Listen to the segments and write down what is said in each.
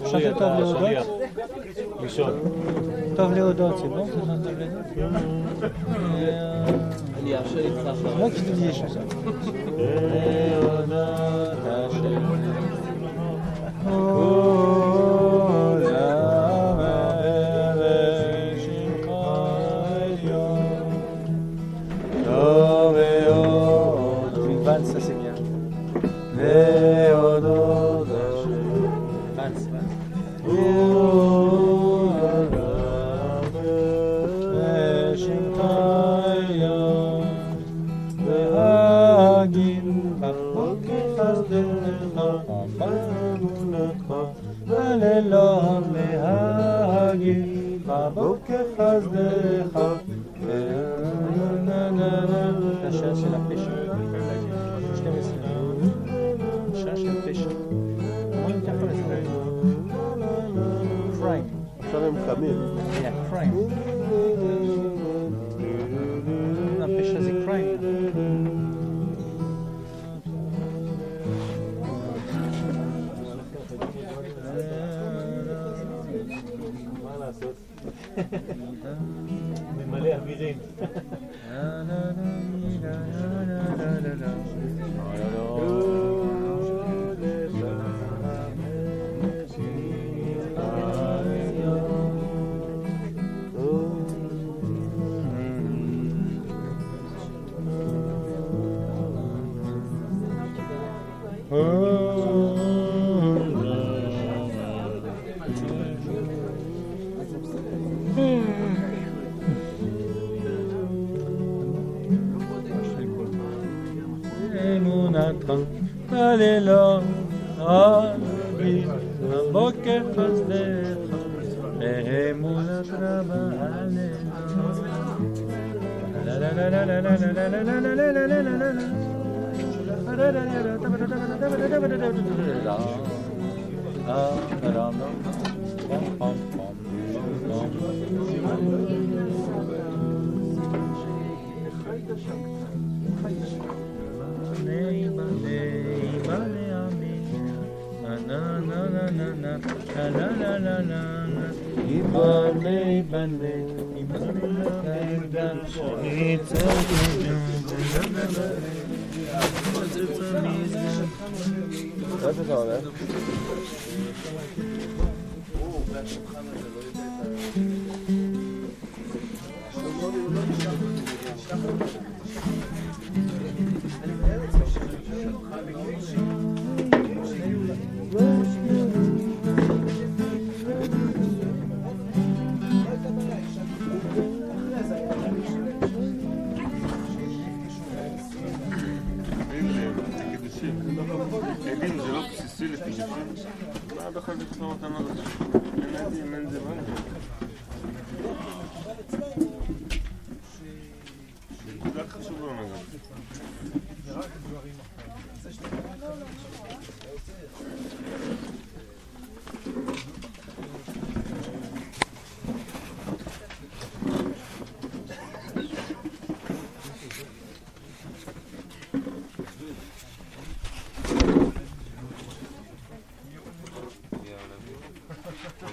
עכשיו טוב להודות? טוב להודות, c'est bon, ça j'entends אני אאשר איתך אחר Moi qui te dis les chansons. ממלא אווירים. na na na na na na na na na na Ibale bale Wat is? Thank you. מה בכלל לכתוב אותם על זה? אין עדים, אין זה, מה זה? נקודה חשובה מאוד. לא תעלו לי, חברים.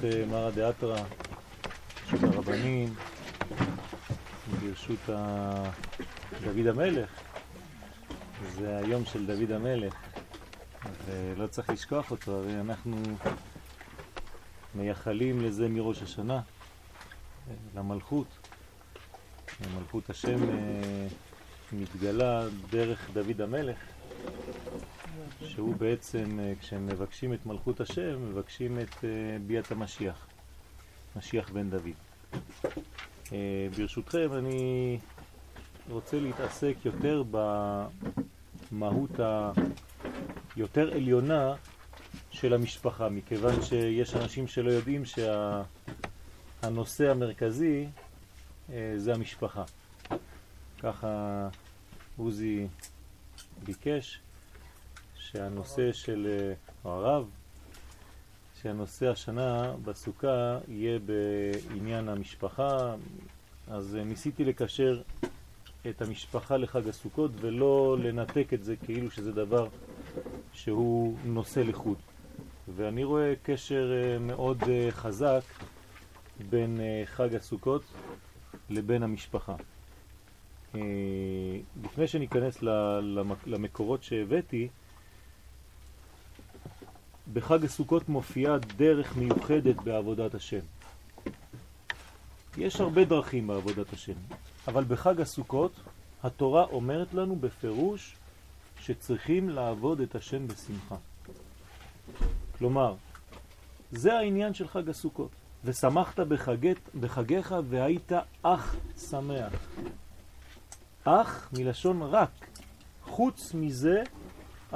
ברשות אה, מרא דאתרא, ברשות הרבנים, ברשות דוד המלך. זה היום של דוד המלך, ולא צריך לשכוח אותו, הרי אנחנו מייחלים לזה מראש השנה, למלכות. מלכות השם אה, מתגלה דרך דוד המלך. שהוא בעצם, אה, כשהם מבקשים את מלכות השם, מבקשים את אה, ביאת המשיח, משיח בן דוד. אה, ברשותכם, אני רוצה להתעסק יותר במהות היותר עליונה של המשפחה, מכיוון שיש אנשים שלא יודעים שהנושא המרכזי אה, זה המשפחה. ככה עוזי ביקש שהנושא של, אה, הרב, שהנושא השנה בסוכה יהיה בעניין המשפחה, אז אה, ניסיתי לקשר את המשפחה לחג הסוכות ולא לנתק את זה כאילו שזה דבר שהוא נושא לחוד. ואני רואה קשר אה, מאוד חזק בין חג הסוכות לבין המשפחה. לפני שניכנס למקורות שהבאתי, בחג הסוכות מופיעה דרך מיוחדת בעבודת השם. יש הרבה דרכים בעבודת השם, אבל בחג הסוכות התורה אומרת לנו בפירוש שצריכים לעבוד את השם בשמחה. כלומר, זה העניין של חג הסוכות. ושמחת בחגת, בחגיך והיית אך שמח. אך מלשון רק. חוץ מזה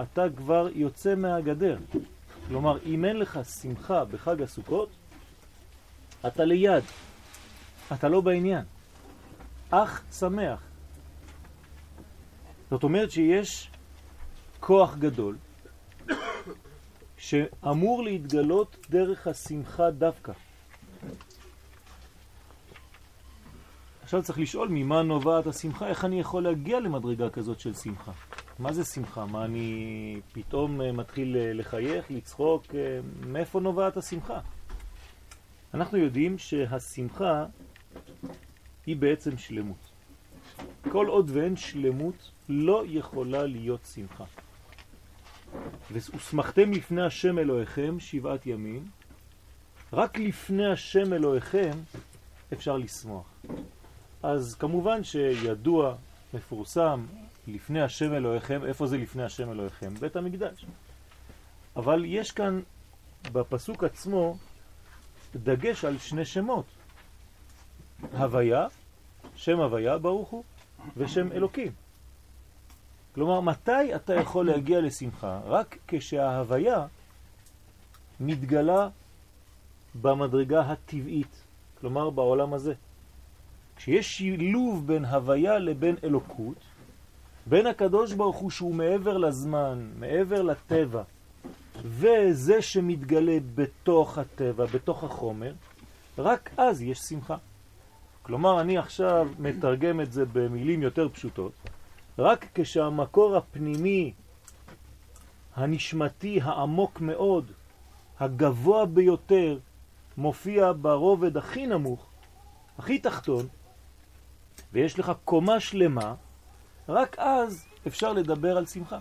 אתה כבר יוצא מהגדר. כלומר, אם אין לך שמחה בחג הסוכות, אתה ליד, אתה לא בעניין. אך שמח. זאת אומרת שיש כוח גדול שאמור להתגלות דרך השמחה דווקא. עכשיו צריך לשאול ממה נובעת השמחה, איך אני יכול להגיע למדרגה כזאת של שמחה. מה זה שמחה? מה אני פתאום אה, מתחיל אה, לחייך, לצחוק? אה, מאיפה נובעת השמחה? אנחנו יודעים שהשמחה היא בעצם שלמות. כל עוד ואין שלמות לא יכולה להיות שמחה. ושמחתם לפני השם אלוהיכם שבעת ימים, רק לפני השם אלוהיכם אפשר לשמוח. אז כמובן שידוע, מפורסם, לפני השם אלוהיכם, איפה זה לפני השם אלוהיכם? בית המקדש. אבל יש כאן בפסוק עצמו דגש על שני שמות. הוויה, שם הוויה ברוך הוא, ושם אלוקים. כלומר, מתי אתה יכול להגיע לשמחה? רק כשההוויה מתגלה במדרגה הטבעית, כלומר בעולם הזה. כשיש שילוב בין הוויה לבין אלוקות, בין הקדוש ברוך הוא שהוא מעבר לזמן, מעבר לטבע, וזה שמתגלה בתוך הטבע, בתוך החומר, רק אז יש שמחה. כלומר, אני עכשיו מתרגם את זה במילים יותר פשוטות, רק כשהמקור הפנימי, הנשמתי, העמוק מאוד, הגבוה ביותר, מופיע ברובד הכי נמוך, הכי תחתון, ויש לך קומה שלמה, רק אז אפשר לדבר על שמחה.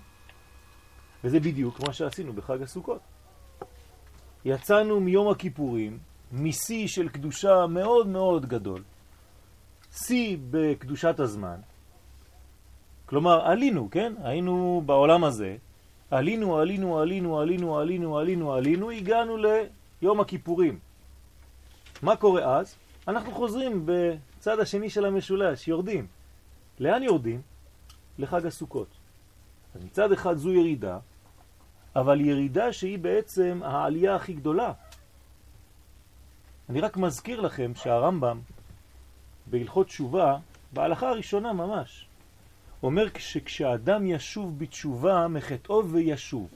וזה בדיוק מה שעשינו בחג הסוכות. יצאנו מיום הכיפורים, משיא של קדושה מאוד מאוד גדול, שיא בקדושת הזמן, כלומר עלינו, כן? היינו בעולם הזה, עלינו, עלינו, עלינו, עלינו, עלינו, עלינו, עלינו, הגענו ליום הכיפורים. מה קורה אז? אנחנו חוזרים בצד השני של המשולש, יורדים. לאן יורדים? לחג הסוכות. אז מצד אחד זו ירידה, אבל ירידה שהיא בעצם העלייה הכי גדולה. אני רק מזכיר לכם שהרמב"ם בהלכות תשובה, בהלכה הראשונה ממש, אומר שכשאדם ישוב בתשובה מחטאו וישוב.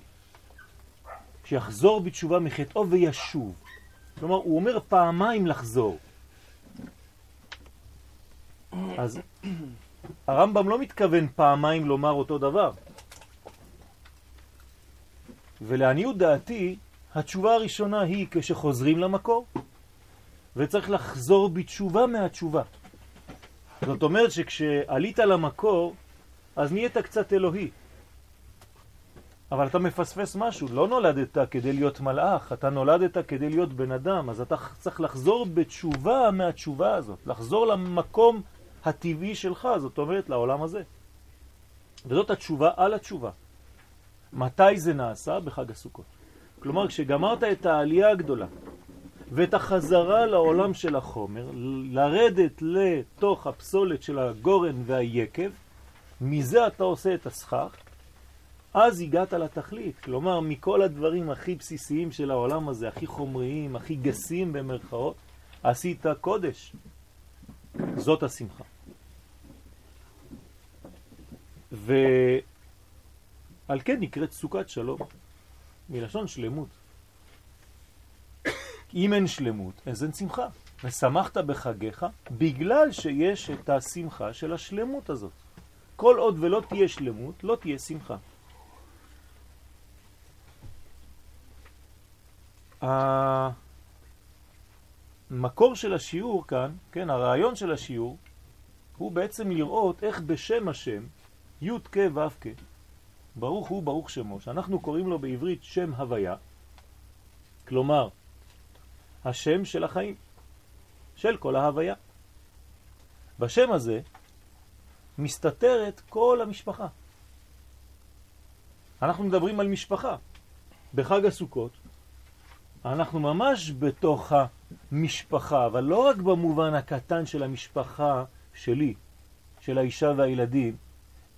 כשיחזור בתשובה מחטאו וישוב. כלומר, הוא אומר פעמיים לחזור. אז הרמב"ם לא מתכוון פעמיים לומר אותו דבר. ולעניות דעתי, התשובה הראשונה היא כשחוזרים למקור, וצריך לחזור בתשובה מהתשובה. זאת אומרת שכשעלית למקור, אז נהיית קצת אלוהי. אבל אתה מפספס משהו, לא נולדת כדי להיות מלאך, אתה נולדת כדי להיות בן אדם, אז אתה צריך לחזור בתשובה מהתשובה הזאת, לחזור למקום הטבעי שלך, זאת אומרת לעולם הזה. וזאת התשובה על התשובה. מתי זה נעשה? בחג הסוכות. כלומר, כשגמרת את העלייה הגדולה, ואת החזרה לעולם של החומר, לרדת לתוך הפסולת של הגורן והיקב, מזה אתה עושה את הסכך, אז הגעת לתכלית. כלומר, מכל הדברים הכי בסיסיים של העולם הזה, הכי חומריים, הכי גסים במרכאות, עשית קודש. זאת השמחה. ועל כן נקראת סוכת שלום, מלשון שלמות. אם אין שלמות, אז אין שמחה. ושמחת בחגיך בגלל שיש את השמחה של השלמות הזאת. כל עוד ולא תהיה שלמות, לא תהיה שמחה. המקור של השיעור כאן, כן, הרעיון של השיעור, הוא בעצם לראות איך בשם השם, י' כ' ו' כ', ברוך הוא ברוך שמו, שאנחנו קוראים לו בעברית שם הוויה, כלומר, השם של החיים, של כל ההוויה. בשם הזה מסתתרת כל המשפחה. אנחנו מדברים על משפחה. בחג הסוכות אנחנו ממש בתוך המשפחה, אבל לא רק במובן הקטן של המשפחה שלי, של האישה והילדים,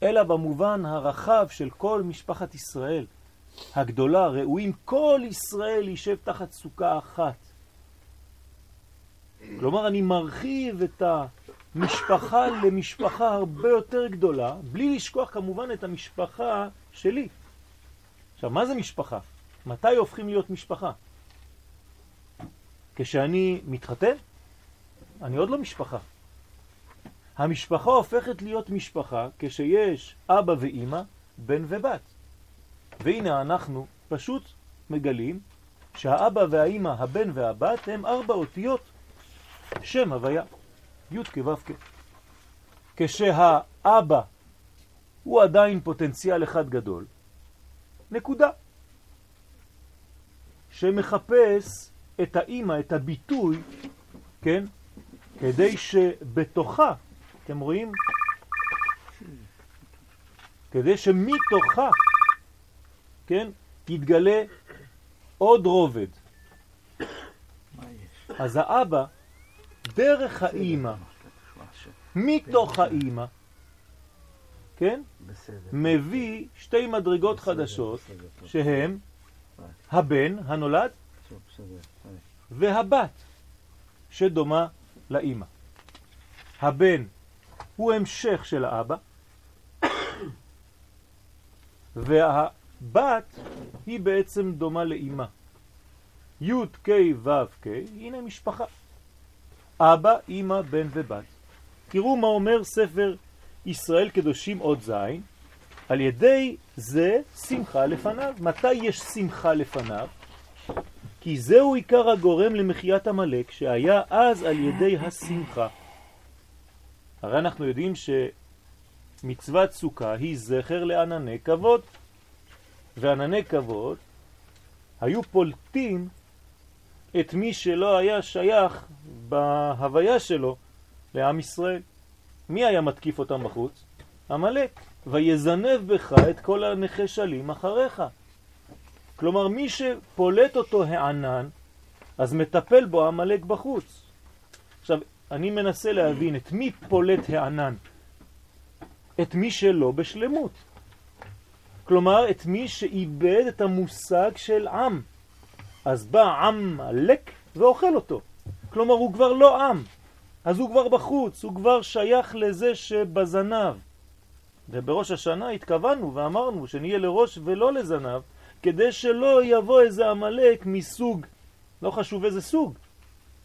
אלא במובן הרחב של כל משפחת ישראל הגדולה, ראויים כל ישראל יישב תחת סוכה אחת. כלומר, אני מרחיב את המשפחה למשפחה הרבה יותר גדולה, בלי לשכוח כמובן את המשפחה שלי. עכשיו, מה זה משפחה? מתי הופכים להיות משפחה? כשאני מתחתן, אני עוד לא משפחה. המשפחה הופכת להיות משפחה כשיש אבא ואימא, בן ובת. והנה אנחנו פשוט מגלים שהאבא והאימא, הבן והבת, הם ארבע אותיות שם הוויה, י' כו' כ'. כשהאבא הוא עדיין פוטנציאל אחד גדול, נקודה, שמחפש את האימא, את הביטוי, כן? כדי שבתוכה, אתם רואים? כדי שמתוכה, כן? יתגלה עוד רובד. אז האבא, דרך האימא, מתוך האימא, כן? מביא שתי מדרגות חדשות שהם הבן הנולד והבת שדומה לאימא. הבן הוא המשך של האבא, והבת היא בעצם דומה לאימא. י' כ' ו' כ', הנה משפחה. אבא, אימא, בן ובת. תראו מה אומר ספר ישראל קדושים עוד זין, על ידי זה שמחה לפניו. מתי יש שמחה לפניו? כי זהו עיקר הגורם למחיית המלאק, שהיה אז על ידי השמחה. הרי אנחנו יודעים שמצוות סוכה היא זכר לענני כבוד, וענני כבוד היו פולטים את מי שלא היה שייך בהוויה שלו לעם ישראל. מי היה מתקיף אותם בחוץ? המלאק. ויזנב בך את כל הנחשלים אחריך. כלומר, מי שפולט אותו הענן, אז מטפל בו המלאק בחוץ. אני מנסה להבין את מי פולט הענן. את מי שלא בשלמות. כלומר, את מי שאיבד את המושג של עם. אז בא עם מלאק ואוכל אותו. כלומר, הוא כבר לא עם. אז הוא כבר בחוץ, הוא כבר שייך לזה שבזנב. ובראש השנה התכוונו ואמרנו שנהיה לראש ולא לזנב, כדי שלא יבוא איזה המלאק מסוג, לא חשוב איזה סוג,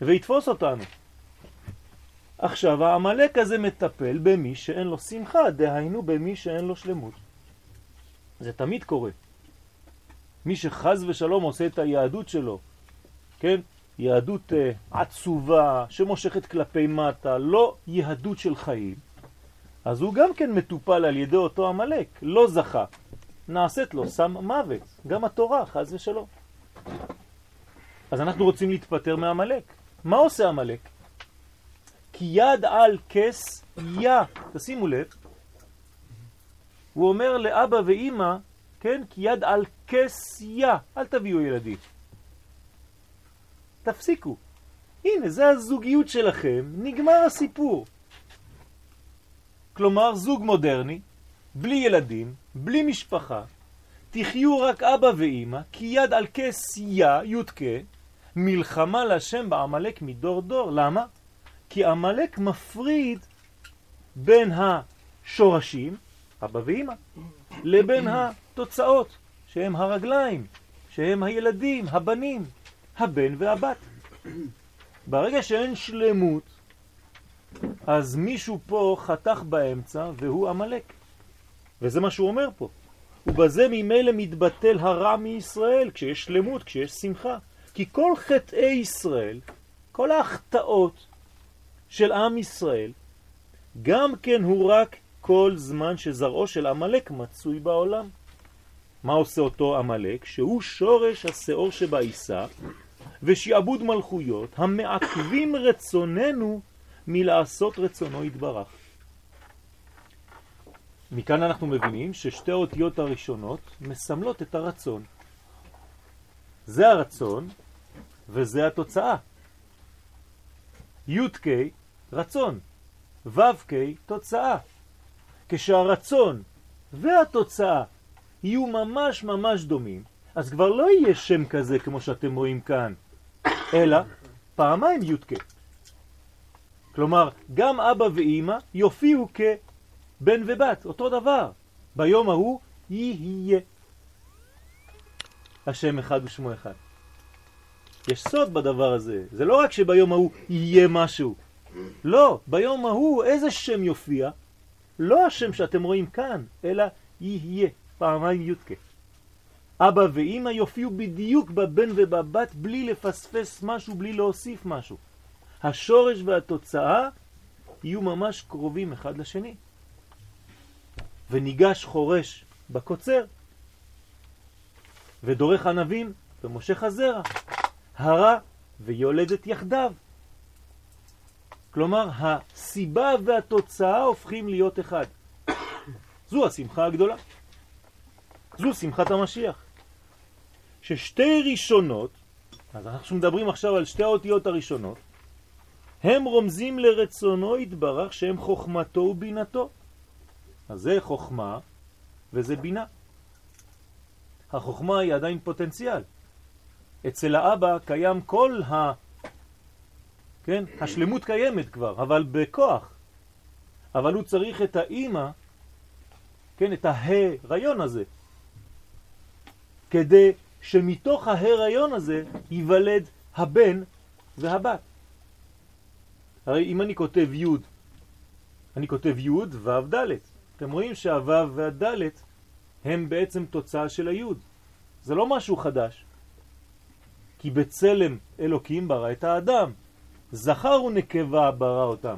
ויתפוס אותנו. עכשיו, העמלק הזה מטפל במי שאין לו שמחה, דהיינו במי שאין לו שלמות. זה תמיד קורה. מי שחז ושלום עושה את היהדות שלו, כן? יהדות uh, עצובה, שמושכת כלפי מטה, לא יהדות של חיים, אז הוא גם כן מטופל על ידי אותו המלאק, לא זכה. נעשית לו סם מוות, גם התורה, חז ושלום. אז אנחנו רוצים להתפטר מהמלאק. מה עושה המלאק? כי יד על כס יא, תשימו לב, הוא אומר לאבא ואימא, כן, כי יד על כס יא, אל תביאו ילדים. תפסיקו. הנה, זה הזוגיות שלכם, נגמר הסיפור. כלומר, זוג מודרני, בלי ילדים, בלי משפחה, תחיו רק אבא ואימא, כי יד על כסייה, יודקה, מלחמה לשם בעמלק מדור דור. למה? כי עמלק מפריד בין השורשים, אבא ואימא, לבין התוצאות, שהם הרגליים, שהם הילדים, הבנים, הבן והבת. ברגע שאין שלמות, אז מישהו פה חתך באמצע והוא עמלק. וזה מה שהוא אומר פה. ובזה ממילא מתבטל הרע מישראל, כשיש שלמות, כשיש שמחה. כי כל חטאי ישראל, כל ההחטאות של עם ישראל, גם כן הוא רק כל זמן שזרעו של עמלק מצוי בעולם. מה עושה אותו עמלק? שהוא שורש השאור שבעיסה ושעבוד מלכויות המעכבים רצוננו מלעשות רצונו יתברך. מכאן אנחנו מבינים ששתי האותיות הראשונות מסמלות את הרצון. זה הרצון וזה התוצאה. י"ק רצון, ו"ק תוצאה. כשהרצון והתוצאה יהיו ממש ממש דומים, אז כבר לא יהיה שם כזה כמו שאתם רואים כאן, אלא פעמיים י"ק. כלומר, גם אבא ואימא יופיעו כבן ובת, אותו דבר. ביום ההוא יהיה. השם אחד ושמו אחד. יש סוד בדבר הזה. זה לא רק שביום ההוא יהיה משהו. לא, ביום ההוא איזה שם יופיע? לא השם שאתם רואים כאן, אלא יהיה, פעמיים יודקה. אבא ואימא יופיעו בדיוק בבן ובבת בלי לפספס משהו, בלי להוסיף משהו. השורש והתוצאה יהיו ממש קרובים אחד לשני. וניגש חורש בקוצר, ודורך ענבים ומושך הזרע, הרע ויולדת יחדיו. כלומר, הסיבה והתוצאה הופכים להיות אחד. זו השמחה הגדולה. זו שמחת המשיח. ששתי ראשונות, אז אנחנו מדברים עכשיו על שתי האותיות הראשונות, הם רומזים לרצונו יתברך שהם חוכמתו ובינתו. אז זה חוכמה וזה בינה. החוכמה היא עדיין פוטנציאל. אצל האבא קיים כל ה... כן? השלמות קיימת כבר, אבל בכוח. אבל הוא צריך את האימא, כן? את ההיריון הזה, כדי שמתוך ההיריון הזה ייוולד הבן והבת. הרי אם אני כותב י', אני כותב י' ו' ד'. אתם רואים שהו' והד' הם בעצם תוצאה של הי'. זה לא משהו חדש. כי בצלם אלוקים ברא את האדם. זכר ונקבה ברא אותם.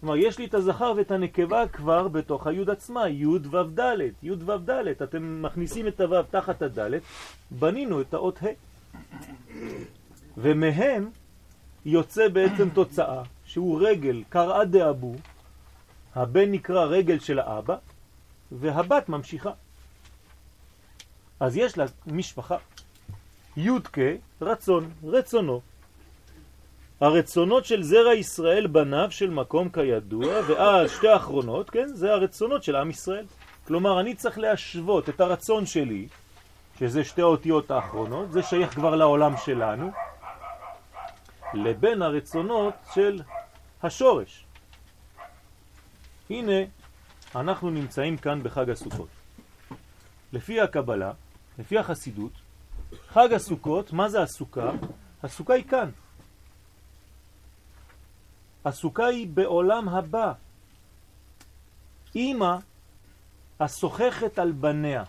כלומר, יש לי את הזכר ואת הנקבה כבר בתוך היוד עצמה, יוד וו דלת, יוד וו דלת. אתם מכניסים את הוו תחת הדלת, בנינו את האות ה'. ומהם יוצא בעצם תוצאה, שהוא רגל קראה דאבו, הבן נקרא רגל של האבא, והבת ממשיכה. אז יש לה משפחה. יודקה, רצון, רצונו. הרצונות של זרע ישראל בניו של מקום כידוע, ואז שתי האחרונות, כן, זה הרצונות של עם ישראל. כלומר, אני צריך להשוות את הרצון שלי, שזה שתי האותיות האחרונות, זה שייך כבר לעולם שלנו, לבין הרצונות של השורש. הנה, אנחנו נמצאים כאן בחג הסוכות. לפי הקבלה, לפי החסידות, חג הסוכות, מה זה הסוכה? הסוכה היא כאן. הסוכה היא בעולם הבא. אמא השוחחת על בניה.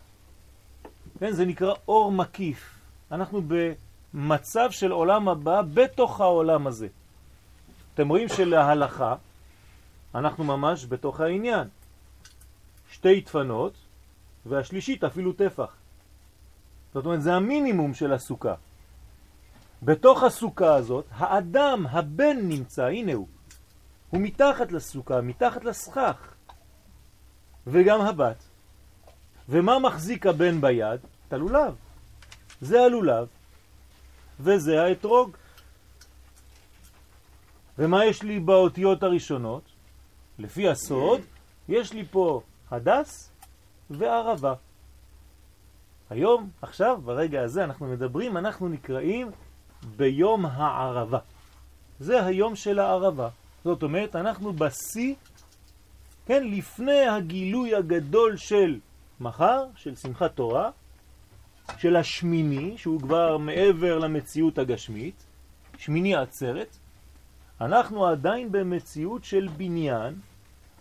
כן, זה נקרא אור מקיף. אנחנו במצב של עולם הבא בתוך העולם הזה. אתם רואים שלהלכה אנחנו ממש בתוך העניין. שתי תפנות והשלישית אפילו טפח. זאת אומרת, זה המינימום של הסוכה. בתוך הסוכה הזאת, האדם, הבן נמצא, הנה הוא. הוא מתחת לסוכה, מתחת לסכך. וגם הבת. ומה מחזיק הבן ביד? את הלולב. זה הלולב, וזה האתרוג. ומה יש לי באותיות הראשונות? לפי הסוד, יש לי פה הדס וערבה. היום, עכשיו, ברגע הזה אנחנו מדברים, אנחנו נקראים ביום הערבה. זה היום של הערבה. זאת אומרת, אנחנו בשיא, כן, לפני הגילוי הגדול של מחר, של שמחת תורה, של השמיני, שהוא כבר מעבר למציאות הגשמית, שמיני עצרת, אנחנו עדיין במציאות של בניין,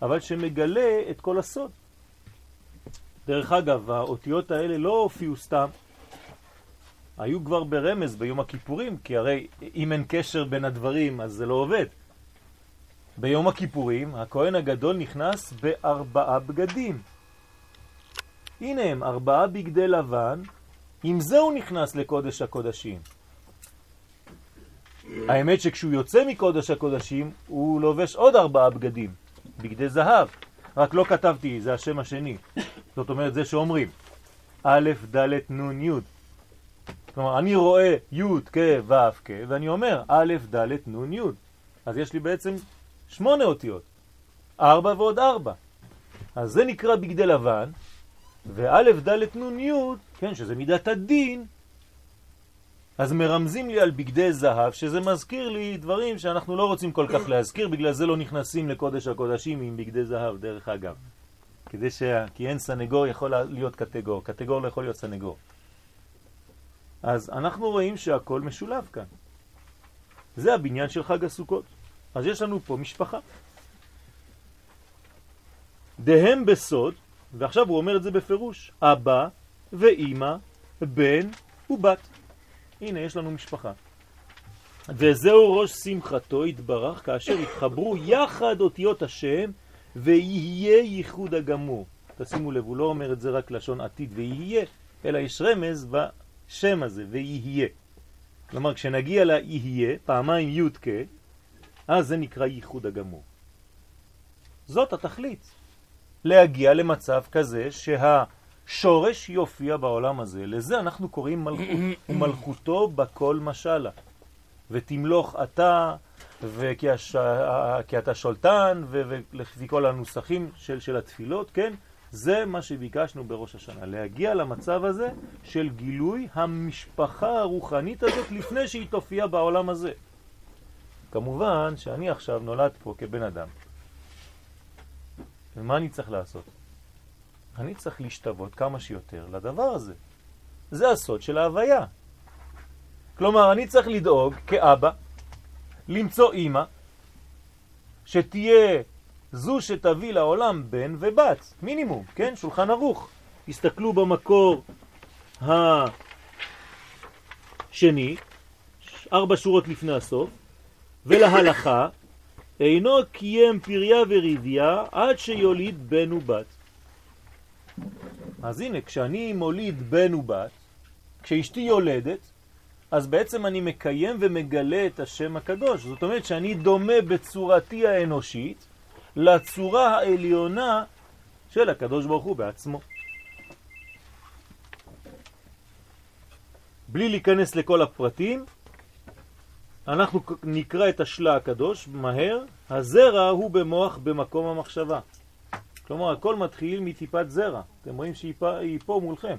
אבל שמגלה את כל הסוד. דרך אגב, האותיות האלה לא הופיעו סתם, היו כבר ברמז ביום הכיפורים, כי הרי אם אין קשר בין הדברים אז זה לא עובד. ביום הכיפורים הכהן הגדול נכנס בארבעה בגדים. הנה הם, ארבעה בגדי לבן, עם זה הוא נכנס לקודש הקודשים. האמת שכשהוא יוצא מקודש הקודשים הוא לובש עוד ארבעה בגדים, בגדי זהב. רק לא כתבתי, זה השם השני. זאת אומרת, זה שאומרים א', ד', נ', י'. כלומר, אני רואה י' כ' ו' כ', ואני אומר א', ד', נ', י'. אז יש לי בעצם שמונה אותיות. ארבע ועוד ארבע. אז זה נקרא בגדי לבן, וא', ד', נ', י', כן, שזה מידת הדין, אז מרמזים לי על בגדי זהב, שזה מזכיר לי דברים שאנחנו לא רוצים כל כך להזכיר, בגלל זה לא נכנסים לקודש הקודשים עם בגדי זהב, דרך אגב. כדי ש... כי אין סנגור יכול להיות קטגור, קטגור לא יכול להיות סנגור. אז אנחנו רואים שהכל משולב כאן. זה הבניין של חג הסוכות. אז יש לנו פה משפחה. דהם בסוד, ועכשיו הוא אומר את זה בפירוש, אבא ואימא, בן ובת. הנה, יש לנו משפחה. וזהו ראש שמחתו התברך כאשר התחברו יחד אותיות השם ויהיה ייחוד הגמור. תשימו לב, הוא לא אומר את זה רק לשון עתיד ויהיה, אלא יש רמז בשם הזה, ויהיה. כלומר, כשנגיע ליהיה, פעמיים י' אז זה נקרא ייחוד הגמור. זאת התכלית, להגיע למצב כזה שהשורש יופיע בעולם הזה. לזה אנחנו קוראים מלכות, ומלכותו בכל משלה. ותמלוך אתה, וכי הש... אתה שולטן, ולפי כל הנוסחים של, של התפילות, כן? זה מה שביקשנו בראש השנה, להגיע למצב הזה של גילוי המשפחה הרוחנית הזאת לפני שהיא תופיע בעולם הזה. כמובן שאני עכשיו נולד פה כבן אדם. ומה אני צריך לעשות? אני צריך להשתוות כמה שיותר לדבר הזה. זה הסוד של ההוויה. כלומר, אני צריך לדאוג כאבא למצוא אימא שתהיה זו שתביא לעולם בן ובת, מינימום, כן? שולחן ערוך. תסתכלו במקור השני, ארבע שורות לפני הסוף, ולהלכה, אינו קיים פריה וריביה עד שיוליד בן ובת. אז הנה, כשאני מוליד בן ובת, כשאשתי יולדת, אז בעצם אני מקיים ומגלה את השם הקדוש. זאת אומרת שאני דומה בצורתי האנושית לצורה העליונה של הקדוש ברוך הוא בעצמו. בלי להיכנס לכל הפרטים, אנחנו נקרא את השלה הקדוש מהר, הזרע הוא במוח במקום המחשבה. כלומר, הכל מתחיל מטיפת זרע. אתם רואים שהיא פה, פה מולכם.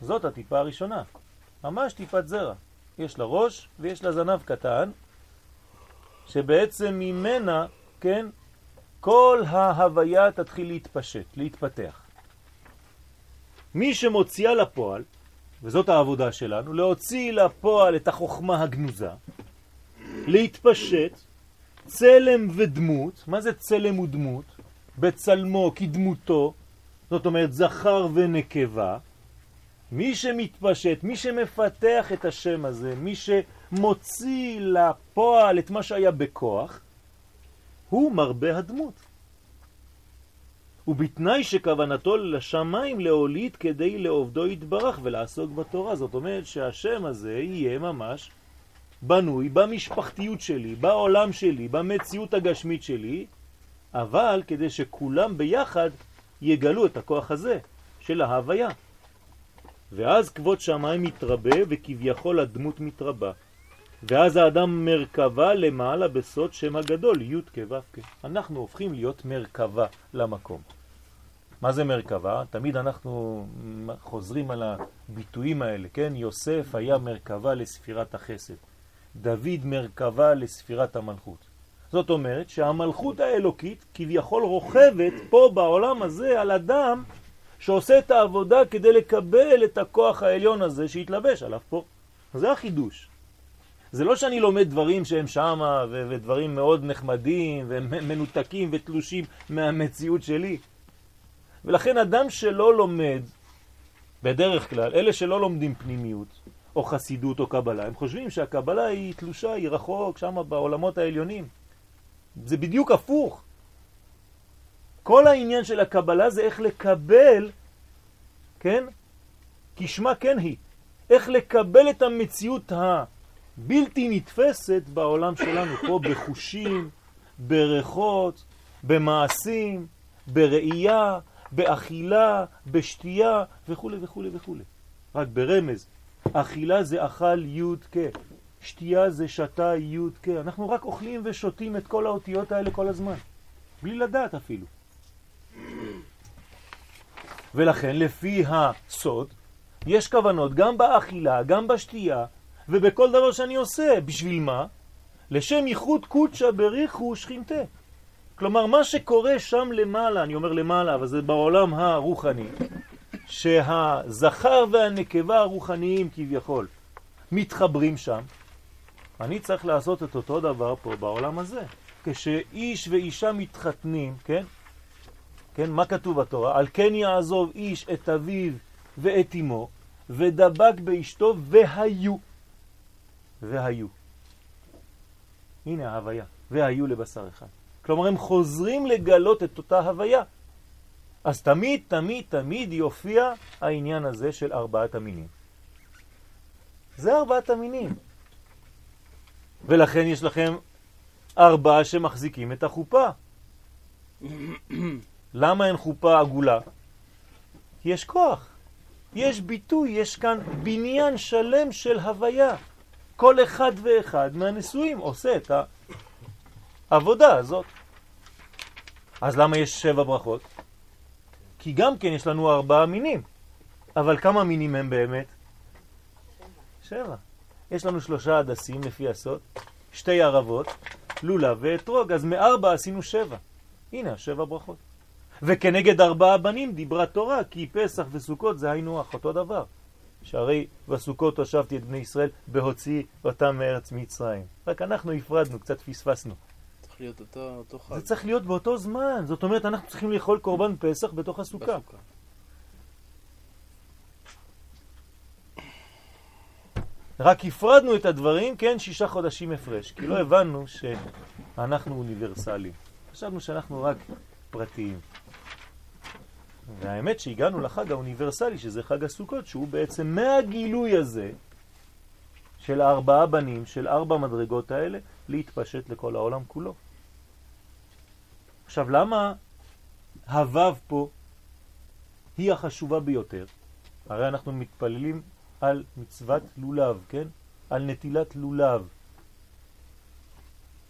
זאת הטיפה הראשונה. ממש טיפת זרע. יש לה ראש ויש לה זנב קטן, שבעצם ממנה, כן, כל ההוויה תתחיל להתפשט, להתפתח. מי שמוציאה לפועל, וזאת העבודה שלנו, להוציא לפועל את החוכמה הגנוזה, להתפשט, צלם ודמות, מה זה צלם ודמות? בצלמו כדמותו, זאת אומרת זכר ונקבה, מי שמתפשט, מי שמפתח את השם הזה, מי שמוציא לפועל את מה שהיה בכוח, הוא מרבה הדמות. ובתנאי שכוונתו לשמיים להוליד כדי לעובדו יתברך ולעסוק בתורה. זאת אומרת שהשם הזה יהיה ממש בנוי במשפחתיות שלי, בעולם שלי, במציאות הגשמית שלי, אבל כדי שכולם ביחד יגלו את הכוח הזה של ההוויה. ואז כבוד שמיים מתרבה וכביכול הדמות מתרבה. ואז האדם מרכבה למעלה בסוד שם הגדול, י' כו'. אנחנו הופכים להיות מרכבה למקום. מה זה מרכבה? תמיד אנחנו חוזרים על הביטויים האלה, כן? יוסף היה מרכבה לספירת החסד. דוד מרכבה לספירת המלכות. זאת אומרת שהמלכות האלוקית כביכול רוכבת פה בעולם הזה על אדם שעושה את העבודה כדי לקבל את הכוח העליון הזה שהתלבש עליו פה. זה החידוש. זה לא שאני לומד דברים שהם שמה ודברים מאוד נחמדים ומנותקים ותלושים מהמציאות שלי. ולכן אדם שלא לומד, בדרך כלל, אלה שלא לומדים פנימיות, או חסידות או קבלה, הם חושבים שהקבלה היא תלושה, היא רחוק, שם בעולמות העליונים. זה בדיוק הפוך. כל העניין של הקבלה זה איך לקבל, כן? כשמה כן היא. איך לקבל את המציאות הבלתי נתפסת בעולם שלנו פה בחושים, בריחות, במעשים, בראייה, באכילה, בשתייה וכו' וכו' וכו'. רק ברמז, אכילה זה אכל י' כ', שתייה זה שתה י' כ', אנחנו רק אוכלים ושותים את כל האותיות האלה כל הזמן, בלי לדעת אפילו. ולכן לפי הסוד יש כוונות גם באכילה, גם בשתייה ובכל דבר שאני עושה. בשביל מה? לשם ייחוד קודשה בריחו שכינתה. כלומר, מה שקורה שם למעלה, אני אומר למעלה, אבל זה בעולם הרוחני, שהזכר והנקבה הרוחניים כביכול מתחברים שם, אני צריך לעשות את אותו דבר פה בעולם הזה. כשאיש ואישה מתחתנים, כן? כן, מה כתוב בתורה? על כן יעזוב איש את אביו ואת אמו, ודבק באשתו והיו. והיו. הנה ההוויה. והיו לבשר אחד. כלומר, הם חוזרים לגלות את אותה הוויה. אז תמיד, תמיד, תמיד יופיע העניין הזה של ארבעת המינים. זה ארבעת המינים. ולכן יש לכם ארבעה שמחזיקים את החופה. למה אין חופה עגולה? יש כוח, יש ביטוי, יש כאן בניין שלם של הוויה. כל אחד ואחד מהנשואים עושה את העבודה הזאת. אז למה יש שבע ברכות? כי גם כן יש לנו ארבעה מינים. אבל כמה מינים הם באמת? שבע. יש לנו שלושה הדסים לפי הסוד, שתי ערבות, לולה ואתרוג, אז מארבע עשינו שבע. הנה, שבע ברכות. וכנגד ארבעה בנים דיברה תורה, כי פסח וסוכות זה היינו אח, אותו דבר. שהרי בסוכות הושבתי את בני ישראל בהוציא אותם מארץ מצרים. רק אנחנו הפרדנו, קצת פספסנו. צריך להיות אותו, אותו חג. זה צריך להיות באותו זמן. זאת אומרת, אנחנו צריכים לאכול קורבן פסח בתוך הסוכה. בסוכה. רק הפרדנו את הדברים, כן, שישה חודשים הפרש, כי לא הבנו שאנחנו אוניברסליים. חשבנו שאנחנו רק פרטיים. והאמת שהגענו לחג האוניברסלי, שזה חג הסוכות, שהוא בעצם מהגילוי הזה של ארבעה בנים, של ארבע מדרגות האלה, להתפשט לכל העולם כולו. עכשיו, למה הוו פה היא החשובה ביותר? הרי אנחנו מתפללים על מצוות לולב, כן? על נטילת לולב.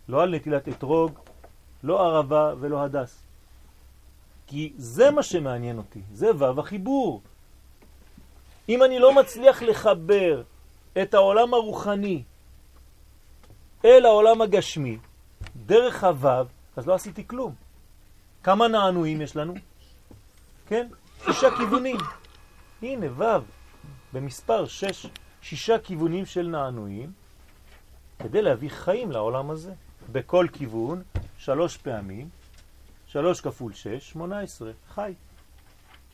לא על נטילת אתרוג, לא ערבה ולא הדס. כי זה מה שמעניין אותי, זה וו החיבור. אם אני לא מצליח לחבר את העולם הרוחני אל העולם הגשמי, דרך הוו, אז לא עשיתי כלום. כמה נענועים יש לנו? כן? שישה כיוונים. הנה, וו, במספר שש, שישה כיוונים של נענועים, כדי להביא חיים לעולם הזה. בכל כיוון, שלוש פעמים, שלוש כפול שש, שמונה עשרה, חי.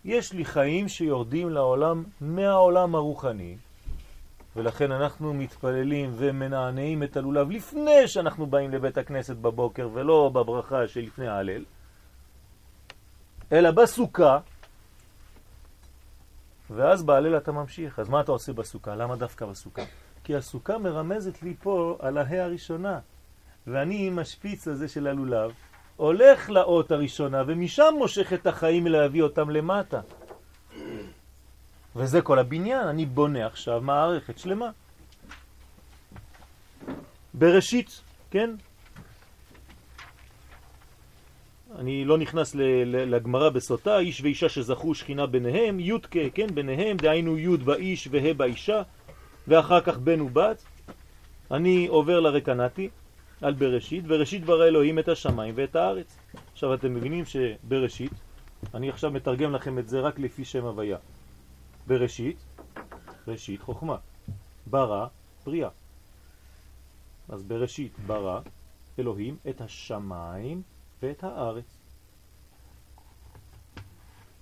יש לי חיים שיורדים לעולם מהעולם הרוחני, ולכן אנחנו מתפללים ומנענעים את הלולב לפני שאנחנו באים לבית הכנסת בבוקר ולא בברכה שלפני ההלל, אלא בסוכה, ואז בהלל אתה ממשיך. אז מה אתה עושה בסוכה? למה דווקא בסוכה? כי הסוכה מרמזת לי פה על ההא הראשונה, ואני עם השפיץ הזה של הלולב הולך לאות הראשונה ומשם מושך את החיים להביא אותם למטה. וזה כל הבניין, אני בונה עכשיו מערכת שלמה. בראשית, כן? אני לא נכנס לגמרא בסוטה, איש ואישה שזכו שכינה ביניהם, י' כן, ביניהם, דהיינו י' באיש וה' באישה, ואחר כך בן ובת. אני עובר לרקנתי על בראשית, בראשית ברא אלוהים את השמיים ואת הארץ. עכשיו אתם מבינים שבראשית, אני עכשיו מתרגם לכם את זה רק לפי שם הוויה. בראשית, ראשית חוכמה, ברא בריאה. אז בראשית ברא אלוהים את השמיים ואת הארץ.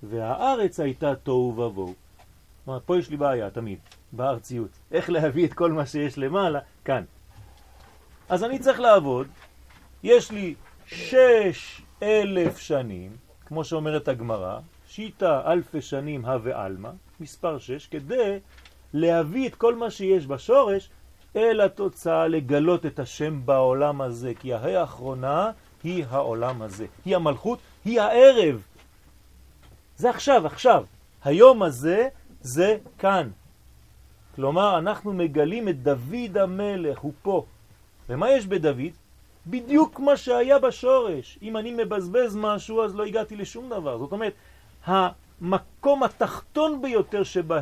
והארץ הייתה תוהו ובוהו. פה יש לי בעיה תמיד, בארציות. איך להביא את כל מה שיש למעלה כאן. אז אני צריך לעבוד, יש לי שש אלף שנים, כמו שאומרת הגמרא, שיטה אלפי שנים הווה אלמה, מספר שש, כדי להביא את כל מה שיש בשורש אל התוצאה לגלות את השם בעולם הזה, כי ההא האחרונה היא העולם הזה, היא המלכות, היא הערב. זה עכשיו, עכשיו. היום הזה זה כאן. כלומר, אנחנו מגלים את דוד המלך, הוא פה. ומה יש בדוד? בדיוק מה שהיה בשורש. אם אני מבזבז משהו, אז לא הגעתי לשום דבר. זאת אומרת, המקום התחתון ביותר שבה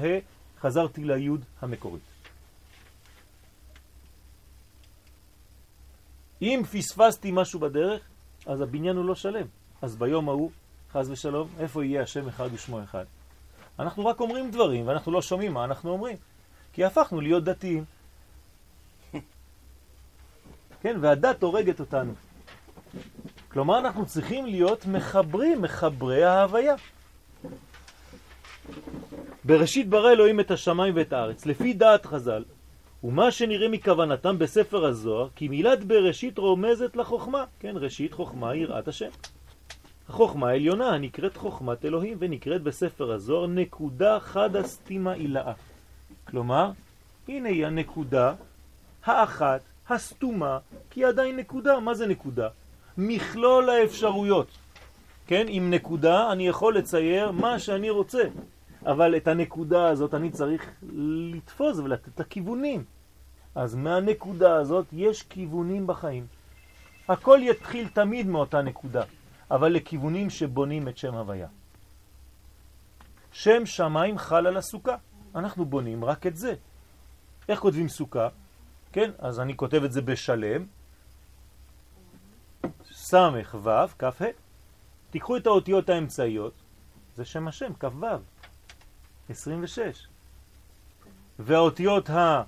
חזרתי ליוד המקורית. אם פספסתי משהו בדרך, אז הבניין הוא לא שלם. אז ביום ההוא, חז ושלום, איפה יהיה השם אחד ושמו אחד? אנחנו רק אומרים דברים, ואנחנו לא שומעים מה אנחנו אומרים. כי הפכנו להיות דתיים. כן, והדת הורגת אותנו. כלומר, אנחנו צריכים להיות מחברים, מחברי ההוויה. בראשית ברא אלוהים את השמיים ואת הארץ, לפי דעת חז"ל, ומה שנראה מכוונתם בספר הזוהר, כי מילת בראשית רומזת לחוכמה, כן, ראשית חוכמה יראת השם. החוכמה העליונה הנקראת חוכמת אלוהים ונקראת בספר הזוהר נקודה חד הסתימה אילאה. כלומר, הנה היא הנקודה האחת הסתומה, כי עדיין נקודה. מה זה נקודה? מכלול האפשרויות. כן, עם נקודה אני יכול לצייר מה שאני רוצה. אבל את הנקודה הזאת אני צריך לתפוס ולתת את הכיוונים. אז מהנקודה הזאת יש כיוונים בחיים. הכל יתחיל תמיד מאותה נקודה, אבל לכיוונים שבונים את שם הוויה. שם שמיים חל על הסוכה. אנחנו בונים רק את זה. איך כותבים סוכה? כן, אז אני כותב את זה בשלם. סמך ו' כ"ה. תיקחו את האותיות האמצעיות, זה שם השם, כ"ו. 26. והאותיות ה...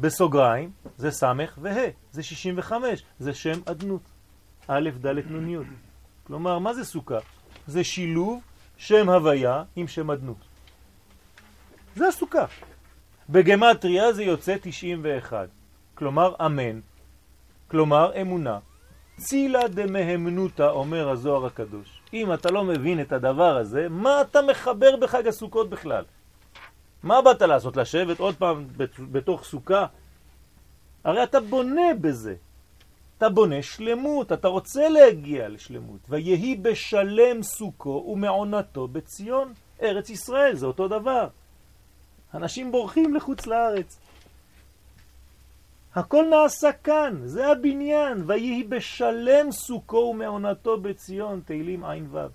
בסוגריים זה סמך וה', זה 65, זה שם אדנות. א', ד', נ', י'. כלומר, מה זה סוכה? זה שילוב שם הוויה עם שם אדנות. זה הסוכה. בגמטריה זה יוצא 91, כלומר אמן, כלומר אמונה. צילה דמהמנותה, אומר הזוהר הקדוש. אם אתה לא מבין את הדבר הזה, מה אתה מחבר בחג הסוכות בכלל? מה באת לעשות? לשבת עוד פעם בתוך סוכה? הרי אתה בונה בזה. אתה בונה שלמות, אתה רוצה להגיע לשלמות. ויהי בשלם סוכו ומעונתו בציון. ארץ ישראל, זה אותו דבר. אנשים בורחים לחוץ לארץ. הכל נעשה כאן, זה הבניין. ויהי בשלם סוכו ומעונתו בציון, תהילים עין ו'.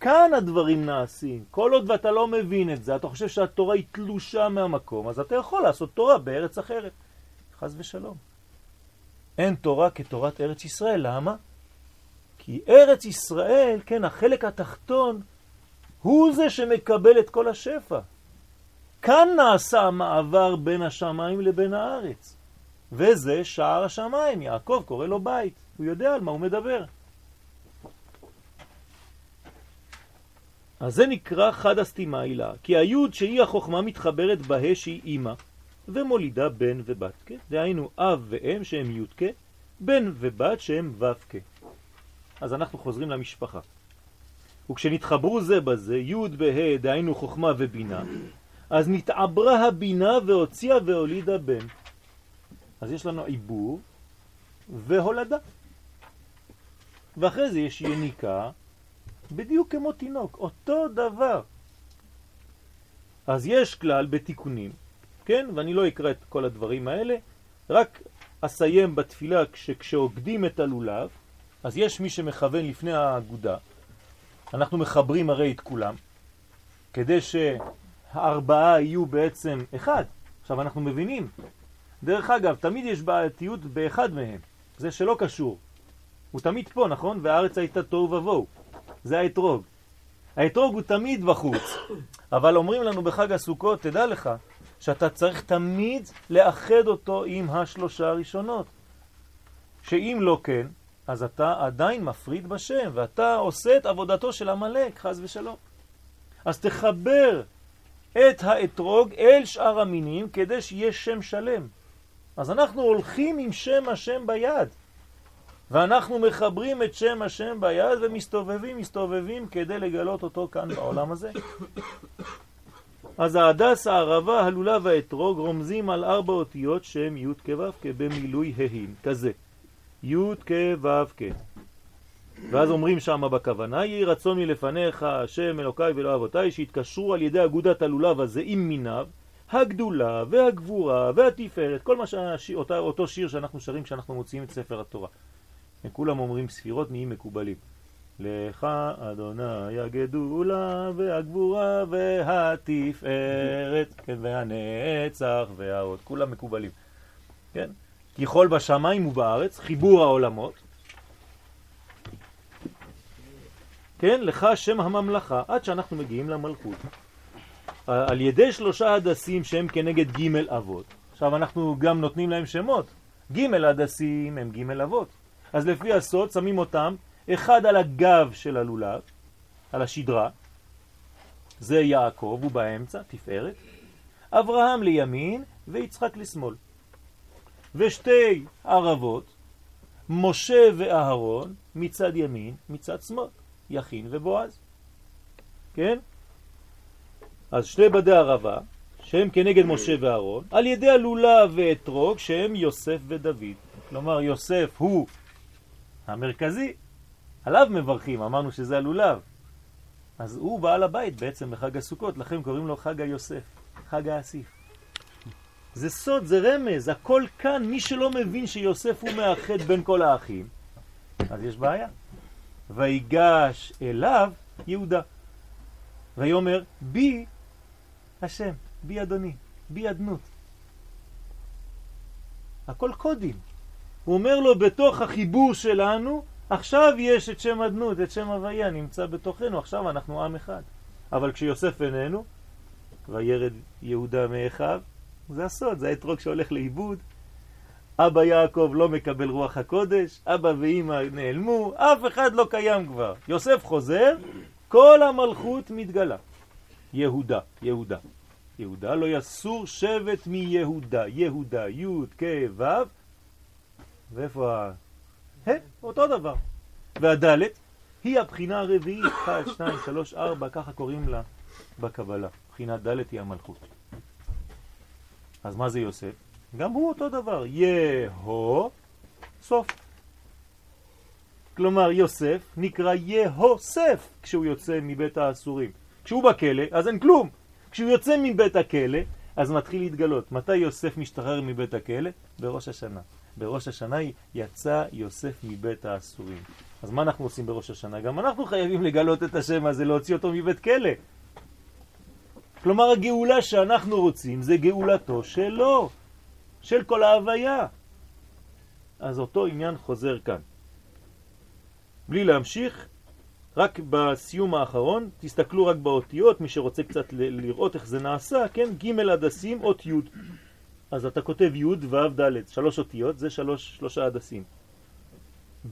כאן הדברים נעשים. כל עוד ואתה לא מבין את זה, אתה חושב שהתורה היא תלושה מהמקום, אז אתה יכול לעשות תורה בארץ אחרת. חז ושלום. אין תורה כתורת ארץ ישראל. למה? כי ארץ ישראל, כן, החלק התחתון, הוא זה שמקבל את כל השפע. כאן נעשה המעבר בין השמיים לבין הארץ. וזה שער השמיים, יעקב קורא לו בית, הוא יודע על מה הוא מדבר. אז זה נקרא חד הסתימה הילה, כי היוד שהיא החוכמה מתחברת בה שהיא אימא, ומולידה בן ובת, כן? דהיינו אב ואם שהם יודקה, בן ובת שהם ו"ק. אז אנחנו חוזרים למשפחה. וכשנתחברו זה בזה, י' בה' דהיינו חוכמה ובינה, אז נתעברה הבינה והוציאה והולידה בן. אז יש לנו עיבור והולדה. ואחרי זה יש יניקה, בדיוק כמו תינוק, אותו דבר. אז יש כלל בתיקונים, כן? ואני לא אקרא את כל הדברים האלה, רק אסיים בתפילה כשעוקדים את הלולב, אז יש מי שמכוון לפני האגודה, אנחנו מחברים הרי את כולם, כדי שהארבעה יהיו בעצם אחד. עכשיו אנחנו מבינים, דרך אגב, תמיד יש בעייתיות באחד מהם, זה שלא קשור. הוא תמיד פה, נכון? והארץ הייתה תוהו ובוהו. זה האתרוג. האתרוג הוא תמיד בחוץ, אבל אומרים לנו בחג הסוכות, תדע לך, שאתה צריך תמיד לאחד אותו עם השלושה הראשונות. שאם לא כן, אז אתה עדיין מפריד בשם, ואתה עושה את עבודתו של המלאק, חז ושלום. אז תחבר את האתרוג אל שאר המינים כדי שיהיה שם שלם. אז אנחנו הולכים עם שם השם ביד, ואנחנו מחברים את שם השם ביד ומסתובבים, מסתובבים כדי לגלות אותו כאן בעולם הזה. אז ההדס, הערבה, הלולה והאתרוג רומזים על ארבע אותיות שהם י' כו' כבמילוי ההין, כזה. י' כו'. ואז אומרים שם בכוונה, יהי רצון מלפניך, השם אלוקיי ולא אבותיי, שהתקשרו על ידי אגודת הלולב הזה עם מיניו, הגדולה והגבורה והתפארת, כל מה שאותו שיר שאנחנו שרים כשאנחנו מוציאים את ספר התורה. כולם אומרים ספירות נהיים מקובלים. לך אדוני הגדולה והגבורה והתפארת, כן, והנצח והעוד, כולם מקובלים. כן? ככל בשמיים ובארץ, חיבור העולמות. כן, לך שם הממלכה, עד שאנחנו מגיעים למלכות. על ידי שלושה הדסים שהם כנגד ג' אבות. עכשיו אנחנו גם נותנים להם שמות. ג' הדסים הם ג' אבות. אז לפי הסוד שמים אותם אחד על הגב של הלולב, על השדרה, זה יעקב, הוא באמצע, תפארת, אברהם לימין ויצחק לשמאל. ושתי ערבות, משה ואהרון מצד ימין, מצד שמאל, יכין ובועז. כן? אז שני בדי ערבה, שהם כנגד משה ואהרון, על ידי הלולה ואתרוג, שהם יוסף ודוד. כלומר, יוסף הוא המרכזי, עליו מברכים, אמרנו שזה הלולב. אז הוא בעל הבית בעצם בחג הסוכות, לכן קוראים לו חג היוסף, חג האסיף. זה סוד, זה רמז, הכל כאן, מי שלא מבין שיוסף הוא מאחד בין כל האחים, אז יש בעיה. ויגש אליו יהודה, ויאמר בי השם, בי אדוני, בי אדנות. הכל קודים. הוא אומר לו, בתוך החיבור שלנו, עכשיו יש את שם אדנות, את שם הוויה, נמצא בתוכנו, עכשיו אנחנו עם אחד. אבל כשיוסף איננו, וירד יהודה מאחיו, זה הסוד, זה האתרוג שהולך לאיבוד. אבא יעקב לא מקבל רוח הקודש, אבא ואימא נעלמו, אף אחד לא קיים כבר. יוסף חוזר, כל המלכות מתגלה. יהודה, יהודה. יהודה לא יסור שבט מיהודה, יהודה, י' כ' ו', ואיפה ה... ה', אותו דבר. והדלת היא הבחינה הרביעית, 1, 2, 3, 4, ככה קוראים לה בקבלה. בחינת דלת היא המלכות. אז מה זה יוסף? גם הוא אותו דבר, יהו סוף. כלומר יוסף נקרא יהוסף כשהוא יוצא מבית האסורים. כשהוא בכלא אז אין כלום. כשהוא יוצא מבית הכלא אז מתחיל להתגלות. מתי יוסף משתחרר מבית הכלא? בראש השנה. בראש השנה יצא יוסף מבית האסורים. אז מה אנחנו עושים בראש השנה? גם אנחנו חייבים לגלות את השם הזה, להוציא אותו מבית כלא. כלומר הגאולה שאנחנו רוצים זה גאולתו שלו, של כל ההוויה. אז אותו עניין חוזר כאן. בלי להמשיך, רק בסיום האחרון, תסתכלו רק באותיות, מי שרוצה קצת לראות איך זה נעשה, כן? ג' הדסים, אות י'. אז אתה כותב י' ו' ד', שלוש אותיות, זה שלוש, שלושה הדסים.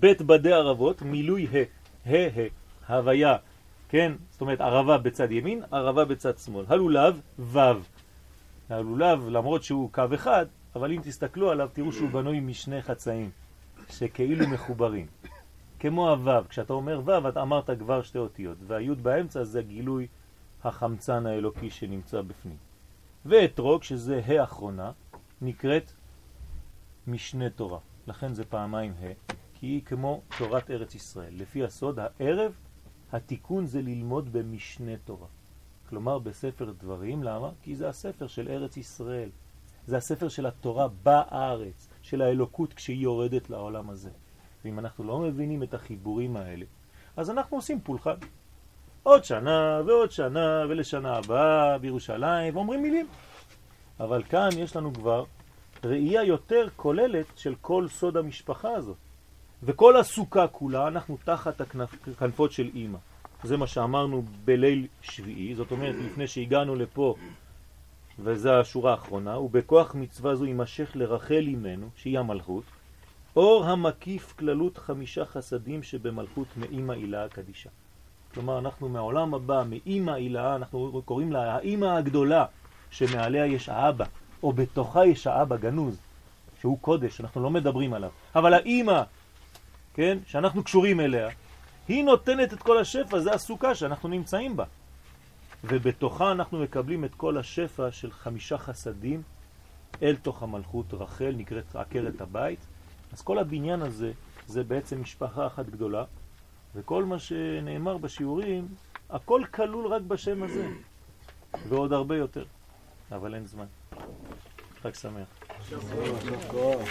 ב' בדי ערבות, מילוי ה', ה' ה', הוויה, כן? זאת אומרת ערבה בצד ימין, ערבה בצד שמאל. הלולב, ו'. הלולב, למרות שהוא קו אחד, אבל אם תסתכלו עליו, תראו שהוא בנוי משני חצאים, שכאילו מחוברים. כמו הו', כשאתה אומר ו', אתה אמרת כבר שתי אותיות, והי' באמצע זה גילוי החמצן האלוקי שנמצא בפנים. ואתרוג, שזה ה' אחרונה, נקראת משנה תורה. לכן זה פעמיים ה', כי היא כמו תורת ארץ ישראל. לפי הסוד, הערב, התיקון זה ללמוד במשנה תורה. כלומר בספר דברים, למה? כי זה הספר של ארץ ישראל. זה הספר של התורה בארץ, של האלוקות כשהיא יורדת לעולם הזה. ואם אנחנו לא מבינים את החיבורים האלה, אז אנחנו עושים פולחן. עוד שנה ועוד שנה ולשנה הבאה בירושלים, ואומרים מילים. אבל כאן יש לנו כבר ראייה יותר כוללת של כל סוד המשפחה הזאת. וכל הסוכה כולה, אנחנו תחת הכנפות של אימא. זה מה שאמרנו בליל שביעי, זאת אומרת לפני שהגענו לפה, וזו השורה האחרונה, ובכוח מצווה זו יימשך לרחל אימנו, שהיא המלכות, אור המקיף כללות חמישה חסדים שבמלכות מאימא אילאה קדישה. כלומר, אנחנו מהעולם הבא, מאימא אילאה, אנחנו קוראים לה האימא הגדולה, שמעליה יש האבא, או בתוכה יש האבא גנוז, שהוא קודש, אנחנו לא מדברים עליו. אבל האימא, כן, שאנחנו קשורים אליה, היא נותנת את כל השפע, זה הסוכה שאנחנו נמצאים בה. ובתוכה אנחנו מקבלים את כל השפע של חמישה חסדים אל תוך המלכות רחל, נקראת עקרת הבית. אז כל הבניין הזה זה בעצם משפחה אחת גדולה, וכל מה שנאמר בשיעורים, הכל כלול רק בשם הזה, ועוד הרבה יותר, אבל אין זמן. חג שמח. כוח.